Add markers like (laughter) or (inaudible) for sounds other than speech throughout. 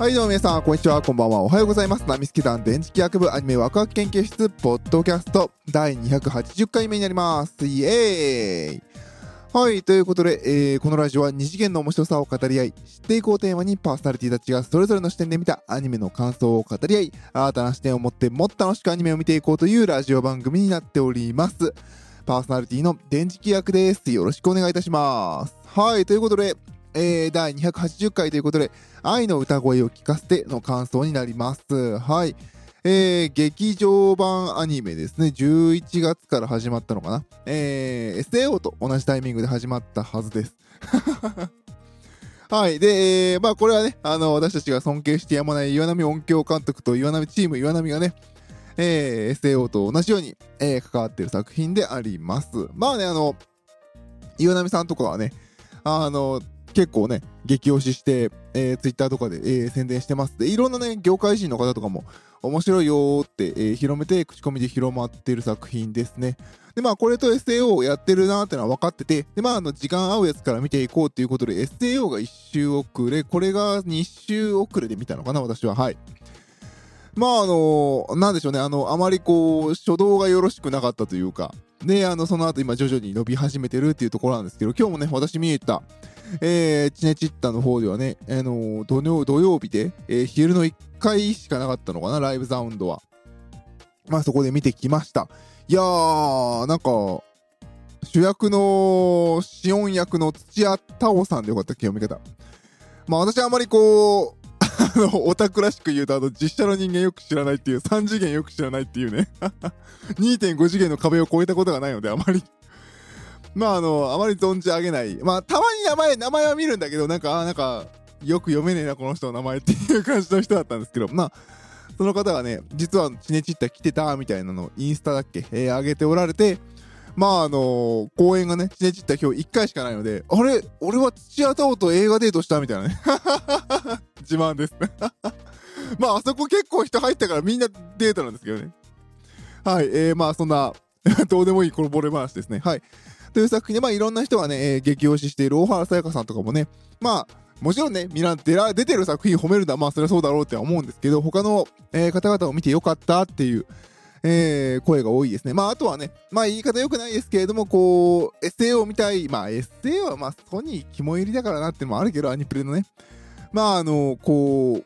はいどうも皆さん、こんにちは、こんばんは、おはようございます。ナミスケ団電磁気学部アニメワクワク研究室、ポッドキャスト、第280回目になります。イエーイはい、ということで、えーこのラジオは二次元の面白さを語り合い、知っていこうテーマにパーソナリティたちがそれぞれの視点で見たアニメの感想を語り合い、新たな視点を持ってもっと楽しくアニメを見ていこうというラジオ番組になっております。パーソナリティの電磁気役です。よろしくお願いいたします。はい、ということで、えー第280回ということで、愛の歌声を聞かせての感想になります。はい。えー、劇場版アニメですね。11月から始まったのかな。えー、SAO と同じタイミングで始まったはずです。(laughs) はい。で、えーまあこれはね、あの、私たちが尊敬してやまない岩波音響監督と岩波チーム岩波がね、えー、SAO と同じように、えー関わっている作品であります。まあね、あの、岩波さんとかはね、あの、結構ね、激推しして、えー、ツイッターとかで、えー宣伝してます。で、いろんなね、業界人の方とかも、面白いよーって、えー広めて、口コミで広まってる作品ですね。で、まあ、これと SAO をやってるなーってのは分かってて、で、まあ、あの、時間合うやつから見ていこうっていうことで、SAO が1周遅れ、これが2周遅れで見たのかな、私は。はい。まあ、あのなんでしょうね、あの、あまりこう、初動がよろしくなかったというか、で、あの、その後今徐々に伸び始めてるっていうところなんですけど、今日もね、私見に行った、えー、チネチッタの方ではね、あの土曜日で、えー昼の1回しかなかったのかな、ライブサウンドは。まあそこで見てきました。いやー、なんか、主役の、シオン役の土屋太鳳さんでよかったっけ、読み方。まあ私はあまりこう、あの、オタクらしく言うと、あの、実写の人間よく知らないっていう、3次元よく知らないっていうね。(laughs) 2.5次元の壁を越えたことがないので、あまりまああの、あまり存じ上げない。まあたまに名前、名前は見るんだけど、なんか、あなんか、よく読めねえな、この人の名前っていう感じの人だったんですけど、まあ、その方がね、実はチネチッタ来てた、みたいなのインスタだっけ、えー上げておられて、まああの公演がね、チネチッタ今日1回しかないので、あれ？俺は土屋太鳳と映画デートしたみたいなね。(laughs) 自慢です。(laughs) まああそこ結構人入ったからみんなデートなんですけどね。はい、えー、まあそんな、どうでもいいこのボレ話ですね。はい。という作品で、まあいろんな人がね、えー激推ししている大原さやかさんとかもね、まあ、もちろんね、みんな出ら出てる作品褒めるのは、まあそれはそうだろうって思うんですけど、他の、えー方々を見てよかったっていう、えー声が多いですね。まああとはね、まあ言い方良くないですけれども、こう、SAO みたい、まあ SAO はまあソニー肝入りだからなってのもあるけど、アニプレのね。まああの、こう、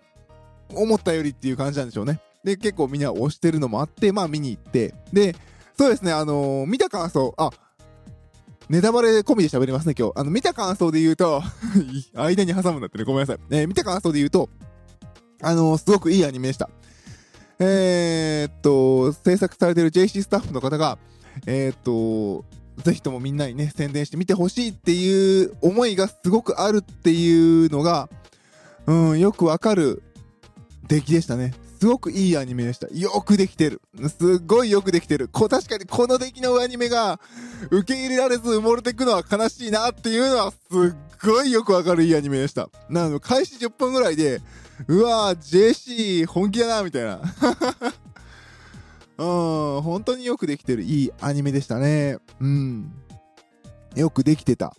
思ったよりっていう感じなんでしょうね。で、結構みんな推してるのもあって、まあ見に行って、で、そうですね、あの見た感想、あ、ネタバレ込みで喋りますね、今日。あの、見た感想で言うと、(laughs) 間に挟むんだってね、ごめんなさい。えー見た感想で言うと、あのすごくいいアニメでした。えー、っと、制作されてる JC スタッフの方が、えー、っと、ぜひともみんなにね、宣伝して見てほしいっていう思いがすごくあるっていうのが、うん、よくわかる出来でしたね。すごくいいアニメでした。よくできてる。すっごいよくできてる。こ確かにこの出来のアニメが受け入れられず埋もれていくのは悲しいなっていうのはすっごいよくわかるいいアニメでした。なの開始10分ぐらいで、うわー、JC 本気だな、みたいな。(laughs) うん、本当によくできてるいいアニメでしたね。うん。よくできてた。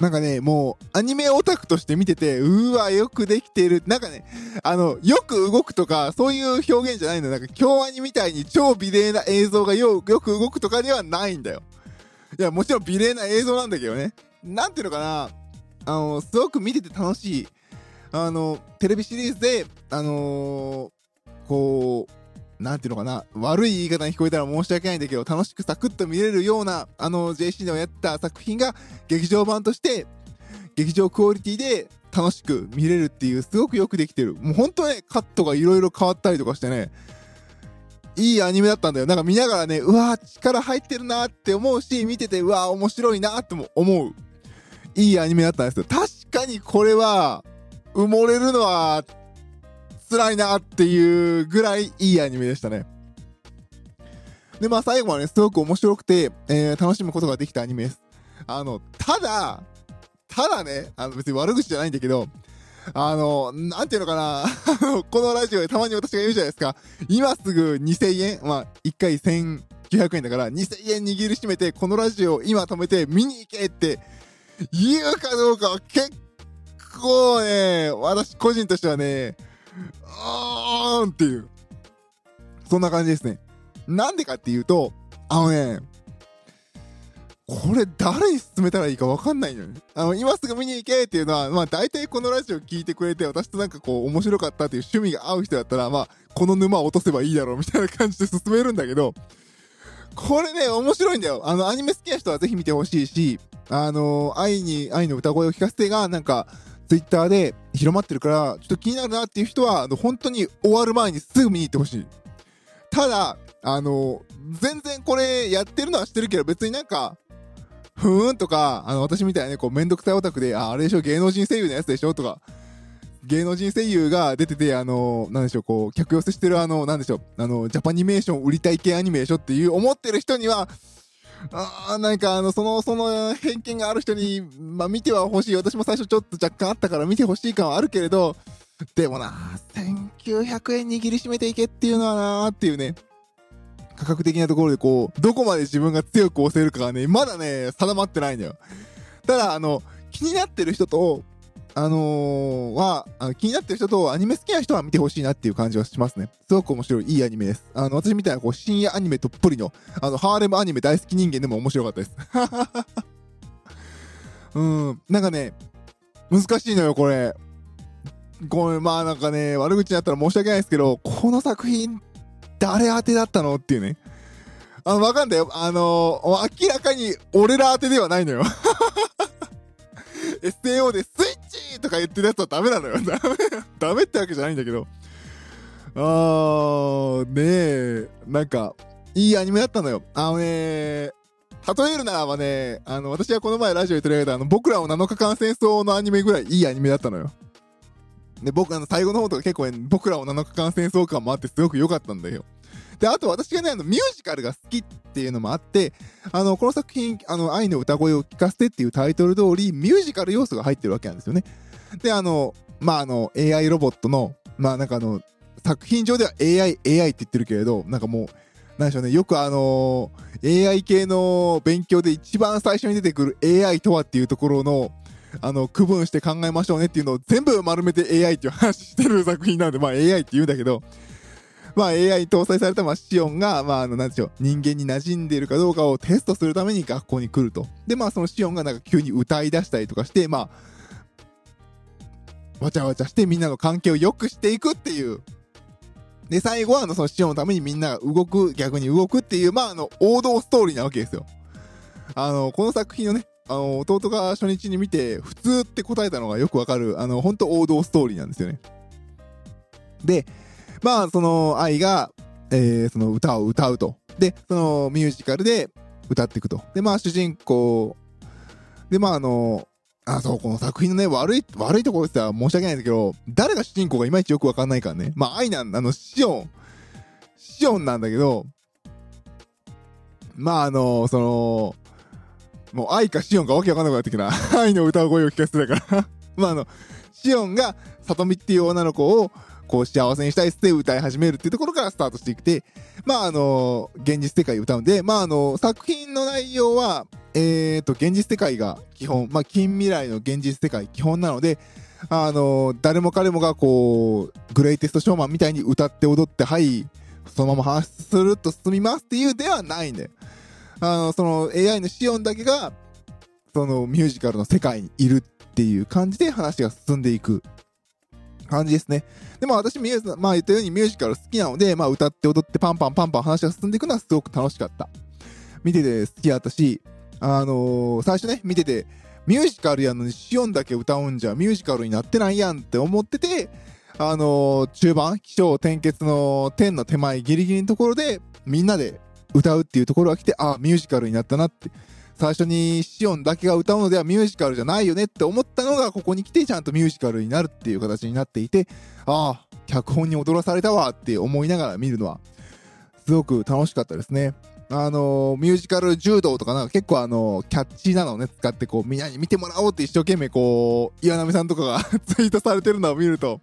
なんかね、もう、アニメオタクとして見てて、うわ、よくできてる。なんかね、あの、よく動くとか、そういう表現じゃないの。なんか、京アニみたいに超美麗な映像がよよく動くとかではないんだよ。いや、もちろん美麗な映像なんだけどね。なんていうのかな、あの、すごく見てて楽しい。あの、テレビシリーズで、あのーこう、なんていうのかな、悪い言い方に聞こえたら申し訳ないんだけど、楽しくサクッと見れるような、あの、JC でもやった作品が、劇場版として、劇場クオリティで楽しく見れるっていう、すごくよくできてる。もう本当ね、カットがいろいろ変わったりとかしてね、いいアニメだったんだよ。なんか見ながらね、うわー力入ってるなって思うし、見てて、うわー面白いなっても思う。いいアニメだったんですよ。確かにこれは、埋もれるのは、辛いなっていうぐらいいいアニメでしたね。で、まあ最後はね、すごく面白くて、えー楽しむことができたアニメです。あの、ただ、ただね、あの別に悪口じゃないんだけど、あの、なんていうのかな、(laughs) このラジオでたまに私が言うじゃないですか、今すぐ2000円、まあ1回1900円だから、2000円握りしめて、このラジオを今止めて見に行けって言うかどうかは結構ね、私個人としてはね、あーっていう。そんな感じですね。なんでかっていうと、あのね、これ誰に勧めたらいいか分かんないのよ。あの、今すぐ見に行けっていうのは、まあ大体このラジオ聞いてくれて、私となんかこう面白かったっていう趣味が合う人だったら、まあ、この沼を落とせばいいだろうみたいな感じで進めるんだけど、これね、面白いんだよ。あの、アニメ好きな人はぜひ見てほしいし、あの、愛に、愛の歌声を聞かせてが、なんか、ツイッターで広まってるから、ちょっと気になるなっていう人は、あの、本当に終わる前にすぐ見に行ってほしい。ただ、あの、全然これやってるのはしてるけど、別になんか、ふーんとか、あの、私みたいなね、こう、めんどくさいオタクで、あ、あれでしょ、芸能人声優のやつでしょとか、芸能人声優が出てて、あの、なんでしょう、こう、客寄せしてるあの、なんでしょう、あの、ジャパニメーション売りたい系アニメでしょっていう思ってる人には、ああなんかあの、その、その偏見がある人に、まあ見てはほしい。私も最初ちょっと若干あったから見てほしい感はあるけれど、でもな、1900円握りしめていけっていうのはなーっていうね、価格的なところでこう、どこまで自分が強く押せるかがね、まだね、定まってないんだよ。ただ、あの、気になってる人と、あのー、は、気になってる人とアニメ好きな人は見てほしいなっていう感じはしますね。すごく面白い、いいアニメです。あの、私みたいなこう深夜アニメとっぷりの、あの、ハーレムアニメ大好き人間でも面白かったです。(laughs) うん、なんかね、難しいのよ、これ。ごめん、まあなんかね、悪口になったら申し訳ないですけど、この作品誰当てだったのっていうね。あの、わかんないよ。あのー、明らかに俺ら当てではないのよ。SAO でスイッチとか言ってるやつはダメなのよ。ダメ、(laughs) ダメってわけじゃないんだけど。あー、ねえ、なんか、いいアニメだったのよ。あのね例えるならばね、あの、私はこの前ラジオで取り上げた、あの、僕らを7日間戦争のアニメぐらいいいアニメだったのよ。で、僕、あの、最後の方とか結構、ね、僕らを7日間戦争感もあってすごく良かったんだよ。で、あと私がね、あの、ミュージカルが好きっていうのもあって、あの、この作品、あの、愛の歌声を聞かせてっていうタイトル通り、ミュージカル要素が入ってるわけなんですよね。で、あの、まあ、あの、AI ロボットの、まあ、なんかあの、作品上では AI、AI って言ってるけれど、なんかもう、なんでしょうね、よくあのー、AI 系の勉強で一番最初に出てくる AI とはっていうところの、あの、区分して考えましょうねっていうのを全部丸めて AI っていう話してる作品なので、まあ AI って言うんだけど、まあ AI 搭載されたまあシオンが、まああの、なんでしょう、人間に馴染んでいるかどうかをテストするために学校に来ると。で、まあそのシオンがなんか急に歌い出したりとかして、まあ、わちゃわちゃしてみんなの関係を良くしていくっていう。で、最後はあの、そのシオンのためにみんなが動く、逆に動くっていう、まああの、王道ストーリーなわけですよ。あの、この作品をね、あの、弟が初日に見て、普通って答えたのがよくわかる、あの、本当王道ストーリーなんですよね。で、まあ、その、愛が、えー、その歌を歌うと。で、そのミュージカルで歌っていくと。で、まあ、主人公、で、まあ、あの、あ、そう、この作品のね、悪い、悪いところって言ったら申し訳ないんだけど、誰が主人公がいまいちよくわかんないからね。まあ、愛なん、あの、シオン、シオンなんだけど、まあ、あの、その、もう愛かシオンかわけわかんなくなってきた。(laughs) 愛の歌声を聞かせてたから (laughs) まああの、シオンが、さとみっていう女の子を、こう幸せにしたいっって歌い始めるっていうところからスタートしていくて、まああの、現実世界を歌うんで、まああの、作品の内容は、えーと、現実世界が基本、まあ近未来の現実世界基本なので、あの、誰も彼もがこう、グレイテストショーマンみたいに歌って踊って、はい、そのまま話すると進みますっていうではないんだよ。あの、その AI のシオンだけが、そのミュージカルの世界にいるっていう感じで話が進んでいく感じですね。でも私ミュージ、まあ言ったようにミュージカル好きなので、まあ歌って踊ってパンパンパンパン話が進んでいくのはすごく楽しかった。見てて好きだったし、あのー、最初ね、見てて、ミュージカルやのにシオンだけ歌うんじゃミュージカルになってないやんって思ってて、あのー、中盤、気象転結の天の手前ギリギリのところで、みんなで歌うっていうところが来て、ああ、ミュージカルになったなって。最初にシオンだけが歌うのではミュージカルじゃないよねって思ったのが、ここに来てちゃんとミュージカルになるっていう形になっていて、ああ、脚本に踊らされたわって思いながら見るのは、すごく楽しかったですね。あの、ミュージカル柔道とかなんか結構あの、キャッチーなのをね、使ってこう、みんなに見てもらおうって一生懸命こう、岩波さんとかが (laughs) ツイートされてるのを見ると、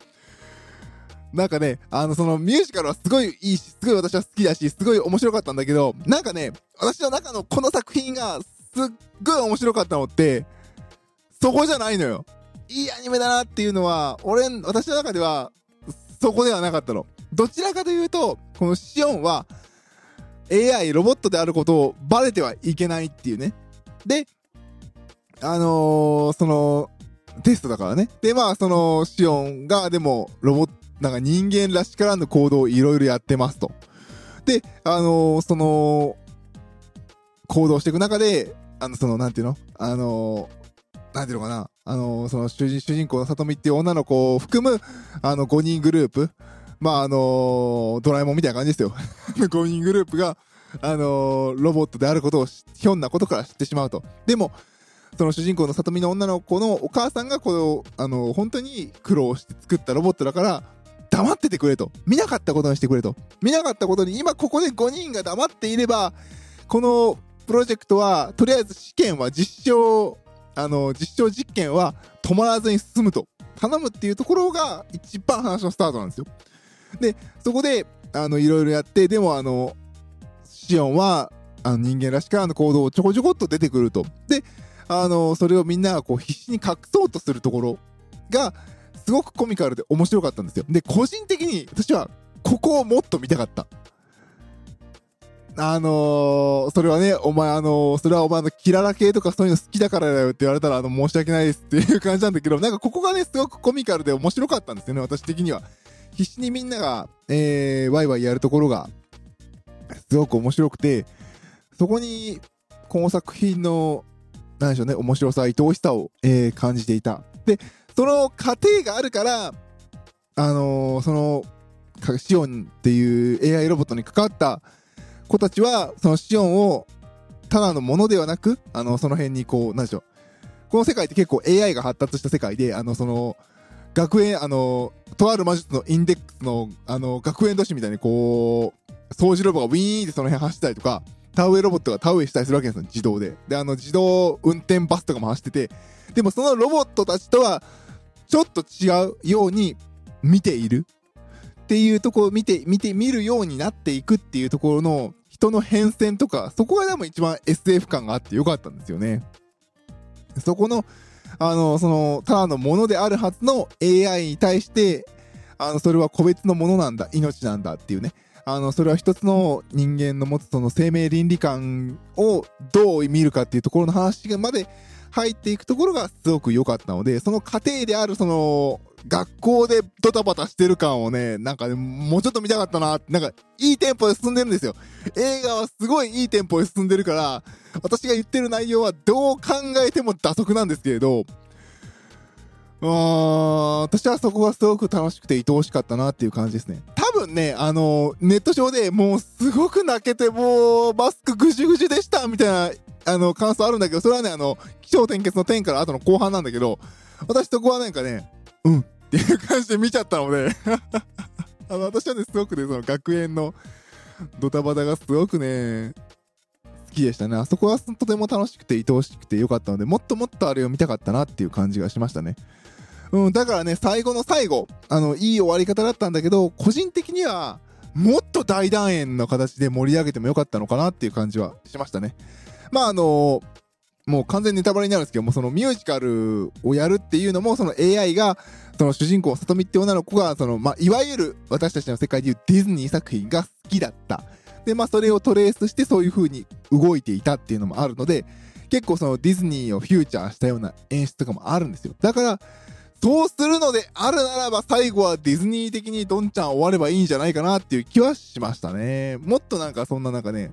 なんかね、あの、そのミュージカルはすごいいいし、すごい私は好きだし、すごい面白かったんだけど、なんかね、私の中のこの作品がすっごい面白かったのって、そこじゃないのよ。いいアニメだなっていうのは、俺、私の中では、そこではなかったの。どちらかというと、このシオンは AI ロボットであることをバレてはいけないっていうね。で、あのー、その、テストだからね。で、まあ、その、シオンが、でも、ロボット、なんか人間らしからぬ行動をいろいろやってますと。で、あのー、その、行動していく中で、あの、その、なんていうの？あのー、なんていうのかな？あの、その主人、主人公の里見っていう女の子を含む、あの、5人グループ。まあ、あのドラえもんみたいな感じですよ。(laughs) 5人グループが、あのロボットであることをひょんなことから知ってしまうと。でも、その主人公の里見の女の子のお母さんがこの、あの、本当に苦労して作ったロボットだから、黙っててくれと。見なかったことにしてくれと。見なかったことに、今ここで5人が黙っていれば、このプロジェクトは、とりあえず試験は実証、あの、実証実験は止まらずに進むと。頼むっていうところが一番話のスタートなんですよ。で、そこで、あの、いろいろやって、でもあの、シオンは、あの人間らしからの行動をちょこちょこっと出てくると。で、あの、それをみんながこう必死に隠そうとするところが、すごくコミカルで面白かったんですよ。で、個人的に私は、ここをもっと見たかった。あのー、それはね、お前あのー、それはお前のキララ系とかそういうの好きだからだよって言われたら、あの、申し訳ないですっていう感じなんだけど、なんかここがね、すごくコミカルで面白かったんですよね、私的には。必死にみんなが、えー、ワイワイやるところが、すごく面白くて、そこに、この作品のなんでしょうね、面白さ、愛おしさを、えー、感じていた。で、その過程があるから、あのー、その、シオンっていう AI ロボットに関わった子たちは、そのシオンを、ただのものではなく、あの、その辺にこう、なんでしょう。この世界って結構 AI が発達した世界で、あの、その、学園、あの、とある魔術のインデックスの、あの、学園都市みたいにこう、掃除ロボがウィーンってその辺走ったりとか、田植えロボットが田植えしたりするわけですよ、自動で。で、あの、自動運転バスとかも走ってて、でもそのロボットたちとは、ちょっと違うように見ているっていうところを見て、見て、見るようになっていくっていうところの人の変遷とか、そこがでも一番 SF 感があってよかったんですよね。そこの、あの、その、ただのものであるはずの AI に対して、あの、それは個別のものなんだ、命なんだっていうね。あの、それは一つの人間の持つその生命倫理観をどう見るかっていうところの話まで入っていくところがすごく良かったので、その過程であるその、学校でドタバタしてる感をね、なんかね、もうちょっと見たかったななんか、いいテンポで進んでるんですよ。映画はすごいいいテンポで進んでるから、私が言ってる内容はどう考えても打足なんですけれど、うーん、私はそこがすごく楽しくて愛おしかったなっていう感じですね。多分ね、あの、ネット上でもうすごく泣けて、もう、マスクぐじゅぐじゅでしたみたいな、あの、感想あるんだけど、それはね、あの、気象転結の点から後の後半なんだけど、私そこはなんかね、うんっていう感じで見ちゃったので (laughs) あの、私はね、すごくね、その学園のドタバタがすごくね、好きでしたね。あそこはとても楽しくて愛おしくてよかったので、もっともっとあれを見たかったなっていう感じがしましたね。うん、だからね、最後の最後、あの、いい終わり方だったんだけど、個人的には、もっと大団円の形で盛り上げてもよかったのかなっていう感じはしましたね。まあ、あのもう完全ネタバレになるんですけども、そのミュージカルをやるっていうのも、その AI が、その主人公、さとみって女の子が、その、まあ、いわゆる私たちの世界でいうディズニー作品が好きだった。で、まあ、それをトレースしてそういう風に動いていたっていうのもあるので、結構そのディズニーをフューチャーしたような演出とかもあるんですよ。だから、そうするのであるならば最後はディズニー的にドンちゃん終わればいいんじゃないかなっていう気はしましたね。もっとなんかそんななんかね、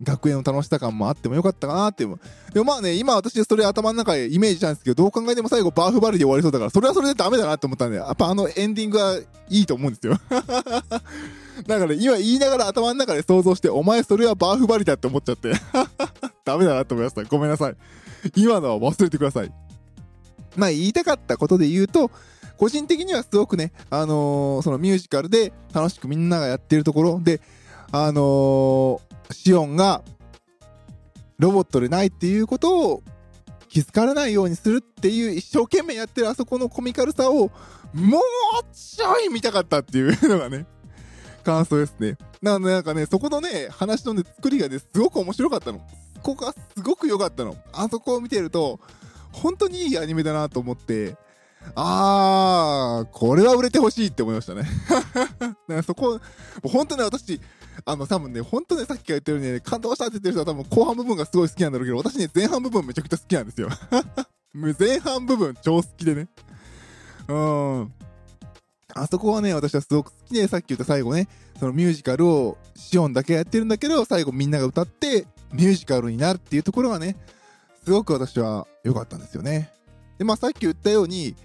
学園の楽しさ感もあってもよかったかなっていう。でもまあね、今私それ頭の中でイメージしたんですけど、どう考えても最後バーフバリで終わりそうだから、それはそれでダメだなって思ったんで、やっぱあのエンディングはいいと思うんですよ。(laughs) だから今言いながら頭の中で想像して、お前それはバーフバリだって思っちゃって。(laughs) ダメだなって思いました。ごめんなさい。今のは忘れてください。まあ言いたかったことで言うと、個人的にはすごくね、あのー、そのミュージカルで楽しくみんながやってるところで、あのー、シオンがロボットでないっていうことを気づかれないようにするっていう一生懸命やってるあそこのコミカルさをもうちょい見たかったっていうのがね、感想ですね。なのでなんかね、そこのね、話のね、作りがね、すごく面白かったの。ここがすごく良かったの。あそこを見てると、本当にいいアニメだなと思って、あー、これは売れてほしいって思いましたね。(laughs) だかそこ、本当ね、私、あの、多分ね、本当ね、さっきから言ったようにね、感動したって言ってる人は多分後半部分がすごい好きなんだろうけど、私ね、前半部分めちゃくちゃ好きなんですよ。(laughs) 前半部分超好きでね。うん。あそこはね、私はすごく好きで、さっき言った最後ね、そのミュージカルをシオンだけやってるんだけど、最後みんなが歌ってミュージカルになるっていうところがね、すごく私は良かったんですよね。で、まあさっき言ったように、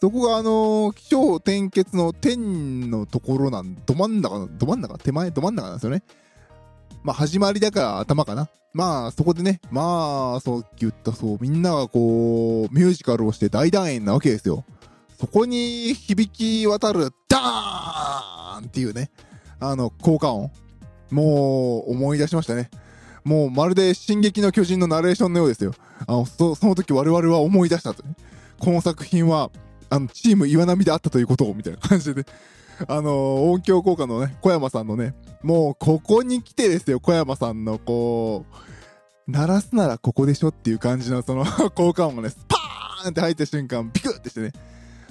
そこがあのー、気象転結の天のところなん、ど真ん中の、ど真ん中手前ど真ん中なんですよね。まあ始まりだから頭かな。まあそこでね、まあそう言ったそう、みんながこう、ミュージカルをして大団円なわけですよ。そこに響き渡る、ダーンっていうね、あの、効果音。もう、思い出しましたね。もう、まるで、進撃の巨人のナレーションのようですよ。あの、そその時我々は思い出したと、ね。この作品は、あの、チーム岩波であったということを、みたいな感じで、(laughs) あの音響効果のね、小山さんのね、もう、ここに来てですよ、小山さんの、こう、鳴らすならここでしょっていう感じの、その (laughs) 効果音がね、スパーンって入った瞬間、ビクってしてね、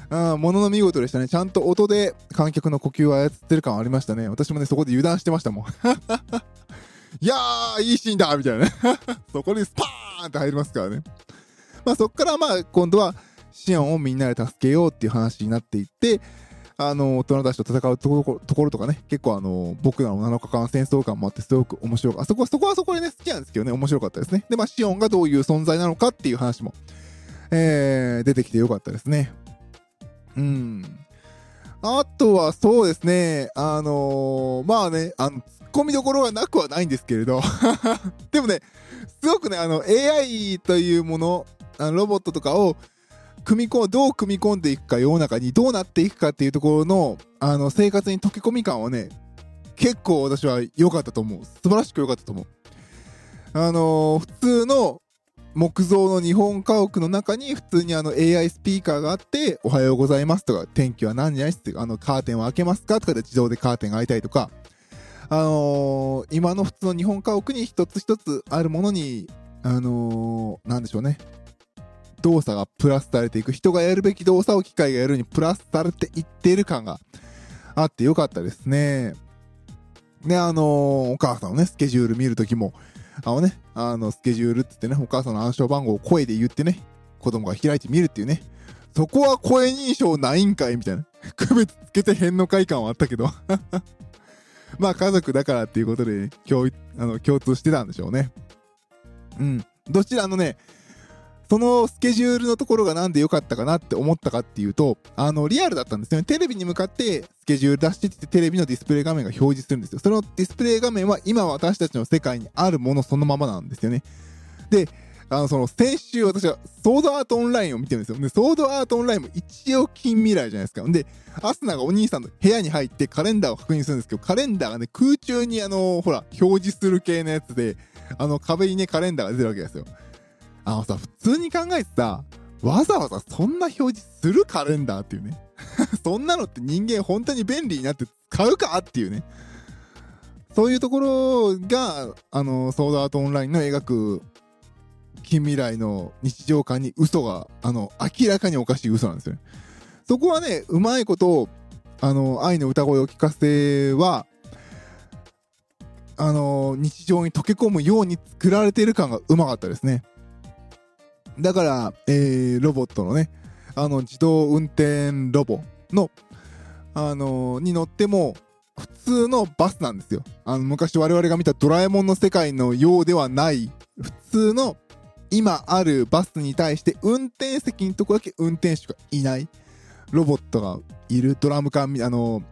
あものの見事でしたね。ちゃんと音で観客の呼吸を操ってる感ありましたね。私もね、そこで油断してましたもん。(laughs) いやー、いいシーンだみたいなね。そこにスパーンって入りますからね。まあそっからまあ今度はシオンをみんなで助けようっていう話になっていって、あの、大人たちと戦うところところとかね、結構あの、僕らの7日間戦争感もあってすごく面白かった。あそこは、そこはそこでね、好きなんですけどね、面白かったですね。で、まあシオンがどういう存在なのかっていう話も、えー、出てきてよかったですね。うん。あとはそうですね、あのー、まあね、あの、突っ込みどころがなくはないんですけれど、(laughs) でもね、すごくね、あの、AI というもの、あのロボットとかを、組み込どう組み込んでいくか、世の中にどうなっていくかっていうところの、あの、生活に溶け込み感はね、結構私は良かったと思う。素晴らしく良かったと思う。あのー、普通の木造の日本家屋の中に普通にあの AI スピーカーがあって、おはようございますとか、天気は何時何時ってあのカーテンを開けますかとかで自動でカーテンが開いたりとか、あのー、今の普通の日本家屋に一つ一つあるものに、あのー、なんでしょうね。動作がプラスされていく。人がやるべき動作を機械がやるにプラスされていってる感があってよかったですね。ね、あのー、お母さんのね、スケジュール見るときも、あのね、あの、スケジュールって言ってね、お母さんの暗証番号を声で言ってね、子供が開いてみるっていうね。そこは声認証ないんかいみたいな。(laughs) 区別つけてへんのかい感はあったけど。(laughs) まあ家族だからっていうことで、共あの共通してたんでしょうね。うん。どちらのね、そのスケジュールのところがなんで良かったかなって思ったかっていうと、あの、リアルだったんですよね。テレビに向かってスケジュール出してって、テレビのディスプレイ画面が表示するんですよ。そのディスプレイ画面は今私たちの世界にあるものそのままなんですよね。で、あの、その、先週私はソードアートオンラインを見てるんですよ。で、ソードアートオンラインも一応近未来じゃないですか。で、アスナがお兄さんの部屋に入ってカレンダーを確認するんですけど、カレンダーがね、空中にあの、ほら、表示する系のやつで、あの、壁にね、カレンダーが出てるわけですよ。あのさ、普通に考えてさ、わざわざそんな表示するカレンダーっていうね。(laughs) そんなのって人間本当に便利になって使うかっていうね。そういうところが、あの、ソードアートオンラインの描く近未来の日常感に嘘が、あの、明らかにおかしい嘘なんですよね。そこはね、うまいこと、あの、愛の歌声を聞かせは、あの、日常に溶け込むように作られている感がうまかったですね。だから、えー、ロボットのね、あの、自動運転ロボの、あのー、に乗っても、普通のバスなんですよ。あの、昔我々が見たドラえもんの世界のようではない、普通の今あるバスに対して運転席のとこだけ運転手がいないロボットがいるドラム缶、あの、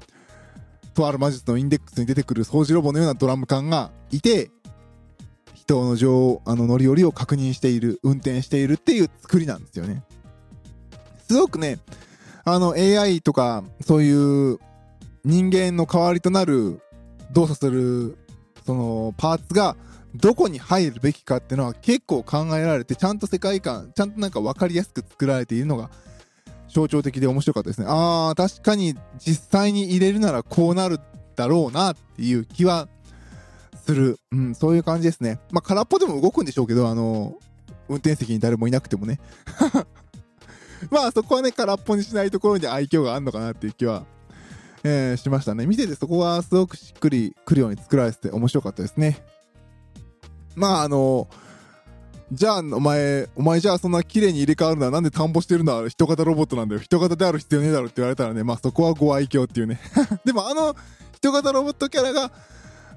とある魔術のインデックスに出てくる掃除ロボのようなドラム缶がいて、人の乗あの乗り降りを確認している、運転しているっていう作りなんですよね。すごくね、あの AI とかそういう人間の代わりとなる動作するそのパーツがどこに入るべきかっていうのは結構考えられてちゃんと世界観ちゃんとなんか分かりやすく作られているのが象徴的で面白かったですねああ確かに実際に入れるならこうなるだろうなっていう気はする。うん、そういう感じですね。まあ、空っぽでも動くんでしょうけど、あの、運転席に誰もいなくてもね。(laughs) まあそこはね、空っぽにしないところに愛嬌があるのかなっていう気は、えー、しましたね。見ててそこはすごくしっくりくるように作られてて面白かったですね。まああのじゃあ、お前、お前じゃあそんな綺麗に入れ替わるのはなんで田んぼしてるのは人型ロボットなんだよ。人型である必要ねえだろって言われたらね、まあそこはご愛嬌っていうね。(laughs) でもあの人型ロボットキャラが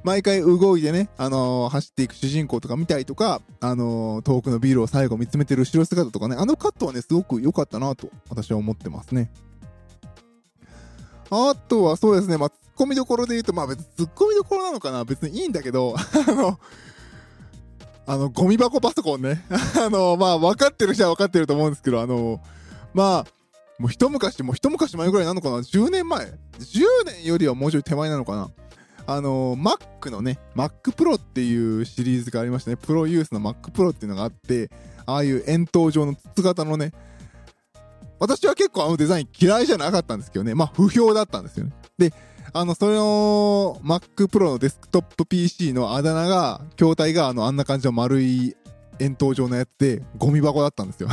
毎回動いてね、あのー、走っていく主人公とか見たりとか、あのー、遠くのビールを最後見つめてる後ろ姿とかね、あのカットはね、すごく良かったなと私は思ってますね。あとはそうですね、まあ、ツッコミどころで言うと、まあ別にツッコミどころなのかな別にいいんだけど、(laughs) あの、あの、ゴミ箱パソコンね。(laughs) あの、まあ、分かってる人は分かってると思うんですけど、あの、まあ、もう一昔、もう一昔前ぐらいなのかな ?10 年前 ?10 年よりはもうちょい手前なのかな？あの、Mac のね、Mac Pro っていうシリーズがありましたね。プロユースの Mac Pro っていうのがあって、ああいう円筒状の筒型のね、私は結構あのデザイン嫌いじゃなかったんですけどね、まあ不評だったんですよね。で、あの、それの Mac Pro のデスクトップ PC のあだ名が、筐体があの、あんな感じの丸い円筒状のやつで、ゴミ箱だったんですよ。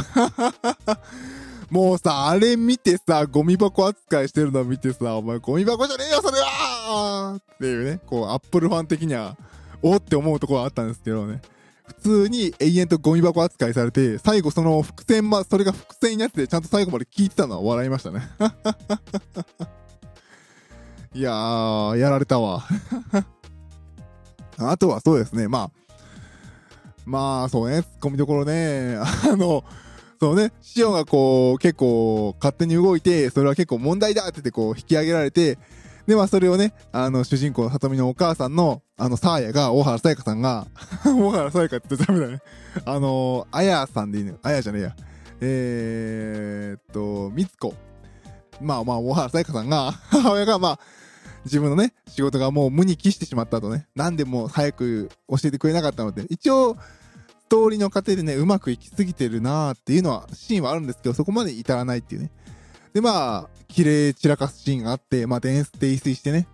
(laughs) もうさ、あれ見てさ、ゴミ箱扱いしてるの見てさ、お前ゴミ箱じゃねえよ、それはっていうね、こう、アップルファン的には、おって思うところはあったんですけどね。普通に永遠とゴミ箱扱いされて、最後その伏線ま、それが伏線になってて、ちゃんと最後まで聞いてたのは笑いましたね。(laughs) いやー、やられたわ。(laughs) あとはそうですね、まあ、まあ、そうね、ツッコミどころね、あの、そうね、シオンがこう、結構勝手に動いて、それは結構問題だって言ってこう引き上げられて、で、まあそれをね、あの、主人公里見のお母さんの、あの、サーヤが、大原さやかさんが、(laughs) 大原さやかって言ってダメだね。あの、あやさんでいいのあやじゃねえや。えー、っと、みつこ。まあまあ、大原さやかさんが、(laughs) 母親がまあ、自分のね、仕事がもう無に帰してしまったとね、なんでも早く教えてくれなかったので、一応、ストーリーの過程でね、うまくいきすぎてるなーっていうのは、シーンはあるんですけど、そこまで至らないっていうね。で、まあ、綺麗散らかすシーンがあって、まあ、泥酔してね。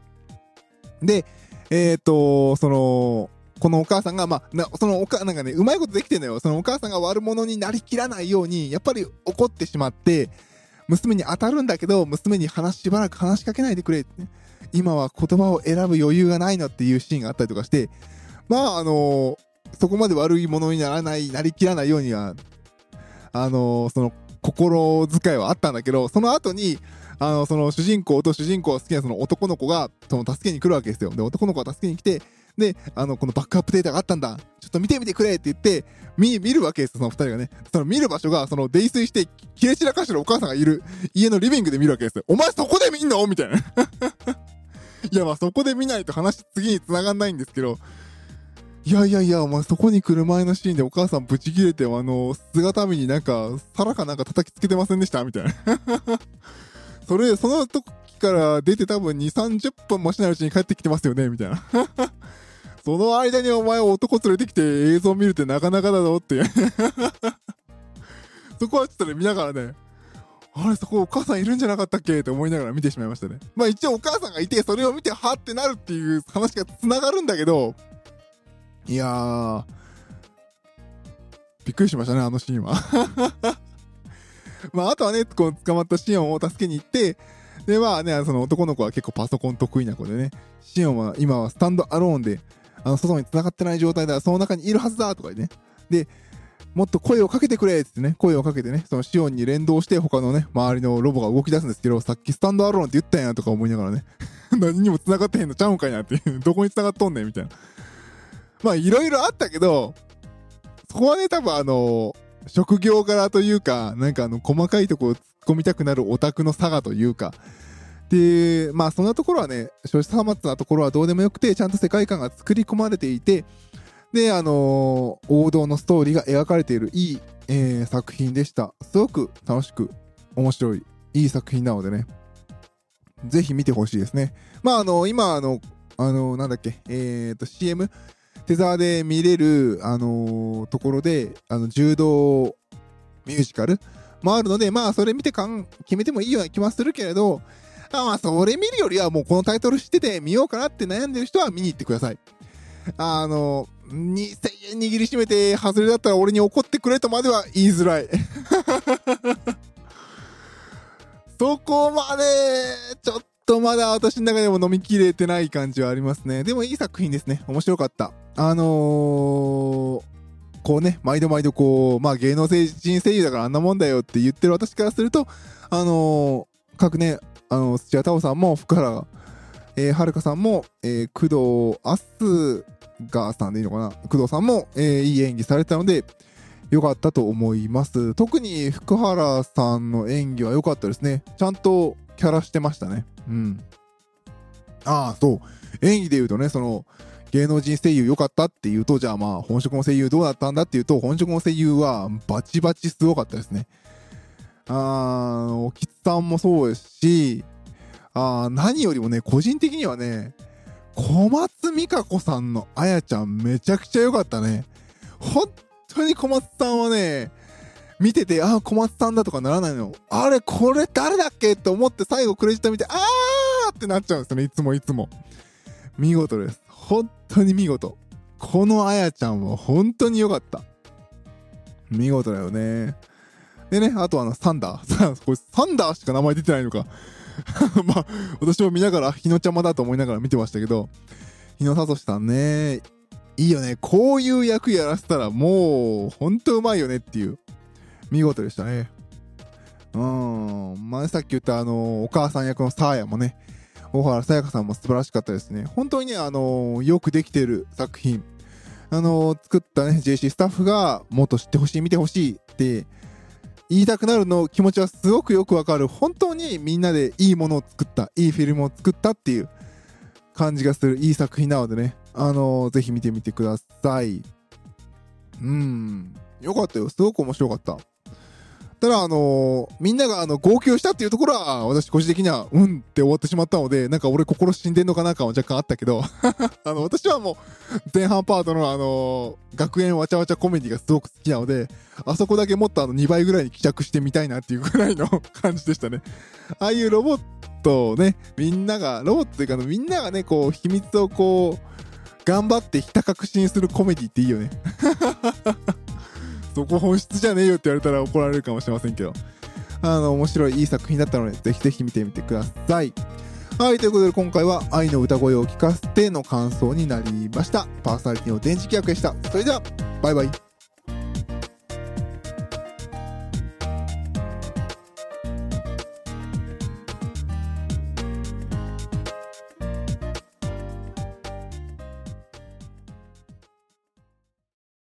で、えっ、ー、と、その、このお母さんが、まあ、なそのおか、なんかね、うまいことできてんだよ。そのお母さんが悪者になりきらないように、やっぱり怒ってしまって、娘に当たるんだけど、娘に話しばらく話しかけないでくれって、ね、今は言葉を選ぶ余裕がないのっていうシーンがあったりとかして、まあ、あのーそこまで悪いものにならない、なりきらないようには、あのー、その、心遣いはあったんだけど、その後に、あの、その主人公と主人公が好きなその男の子が、その助けに来るわけですよ。で、男の子が助けに来て、で、あの、このバックアップデータがあったんだ。ちょっと見てみてくれって言って、見、見るわけですよ、その二人がね。その見る場所が、その泥酔して、切れ散らかしてるお母さんがいる家のリビングで見るわけですよ。お前そこで見んの？みたいな。(laughs) いや、まあそこで見ないと話次に繋がんないんですけど、いやいやいや、お前そこに来る前のシーンでお母さんブチ切れて、あの、姿見になんか、皿かなんか叩きつけてませんでした？みたいな。それ、その時から出て多分2、30分もしないうちに帰ってきてますよねみたいな。(laughs) その間にお前男連れてきて映像見るってなかなかだぞって (laughs) そこはちょっとね、見ながらね、あれ、そこお母さんいるんじゃなかったっけ？って思いながら見てしまいましたね。まあ一応お母さんがいて、それを見て、はってなるっていう話が繋がるんだけど、いやー、びっくりしましたね、あのシーンは。(laughs) まあ、あとはね、こう、捕まったシオンを助けに行って、で、まあね、その男の子は結構パソコン得意な子でね、シオンは今はスタンドアローンで、あの、外に繋がってない状態だ、その中にいるはずだとかね。で、もっと声をかけてくれってね、声をかけてね、そのシオンに連動して他のね、周りのロボが動き出すんですけど、さっきスタンドアローンって言ったんやとか思いながらね、(laughs) 何にも繋がってへんのちゃうんかいなっていう、(laughs) どこに繋がっとんねんみたいな。まあいろいろあったけど、そこはね、多分あの、職業柄というか、なんかあの、細かいところ突っ込みたくなるオタクの差がというか、で、まあそんなところはね、少子さまなところはどうでもよくて、ちゃんと世界観が作り込まれていて、で、あのー、王道のストーリーが描かれているいい、えー、作品でした。すごく楽しく、面白い、いい作品なのでね、ぜひ見てほしいですね。まああの、今あの、あの、なんだっけ、えっ、と、CM、テザーで見れる、あのー、ところで、あの、柔道ミュージカルもあるので、まあ、それ見てかん決めてもいいような気はするけれど、あまあ、それ見るよりはもうこのタイトル知ってて見ようかなって悩んでる人は見に行ってください。あの、2000円握りしめて外れだったら俺に怒ってくれとまでは言いづらい。(laughs) そこまで、ちょっとまだ私の中でも飲みきれてない感じはありますね。でもいい作品ですね。面白かった。あのー、こうね、毎度毎度こう、まあ芸能人声優だからあんなもんだよって言ってる私からすると、あのー、各ね、あの、土屋太鳳さんも福原、えー、はるかさんも、えー、工藤あすがさんでいいのかな？工藤さんも、えー、いい演技されたので、良かったと思います。特に福原さんの演技は良かったですね。ちゃんとキャラしてましたね。うん。ああ、そう。演技で言うとね、その、芸能人声優良かったっていうと、じゃあまあ、本職の声優どうだったんだっていうと、本職の声優はバチバチすごかったですね。あー、おきつさんもそうですし、あ何よりもね、個人的にはね、小松美香子さんのあやちゃんめちゃくちゃ良かったね。本当に小松さんはね、見てて、ああ、小松さんだとかならないの。あれ、これ誰だっけって思って最後クレジット見て、あーってなっちゃうんですよね、いつもいつも。見事です。本当に見事。このあやちゃんは本当に良かった。見事だよね。でね、あとあの、サンダー。(laughs) これサンダーしか名前出てないのか。(laughs) まあ、私も見ながら、日野ちゃまだと思いながら見てましたけど、日野聡さんね、いいよね。こういう役やらせたらもう、ほんとうまいよねっていう。見事でしたね。うん。前さっき言ったあの、お母さん役のサーヤもね、大原さやかさんも素晴らしかったですね。本当にね、あの、よくできてる作品。あの、作ったね、JC スタッフがもっと知ってほしい、見てほしいって言いたくなるの気持ちはすごくよくわかる。本当にみんなでいいものを作った、いいフィルムを作ったっていう感じがするいい作品なのでね、あの、ぜひ見てみてください。うん。よかったよ。すごく面白かった。ただ、あのー、みんながあの号泣したっていうところは、私個人的には、うんって終わってしまったので、なんか俺心死んでんのかな感は若干あったけど、(laughs) あの、私はもう、前半パートのあのー、学園わちゃわちゃコメディがすごく好きなので、あそこだけもっとあの2倍ぐらいに帰着してみたいなっていうぐらいの (laughs) 感じでしたね。ああいうロボットをね、みんなが、ロボットというかみんながね、こう、秘密をこう、頑張ってひた確信するコメディっていいよね。(laughs) そこ本質じゃねえよって言われたら怒られるかもしれませんけど。あの、面白いいい作品だったので、ぜひぜひ見てみてください。はい、ということで今回は愛の歌声を聴かせての感想になりました。パーソナリティの電磁気役でした。それでは、バイバイ。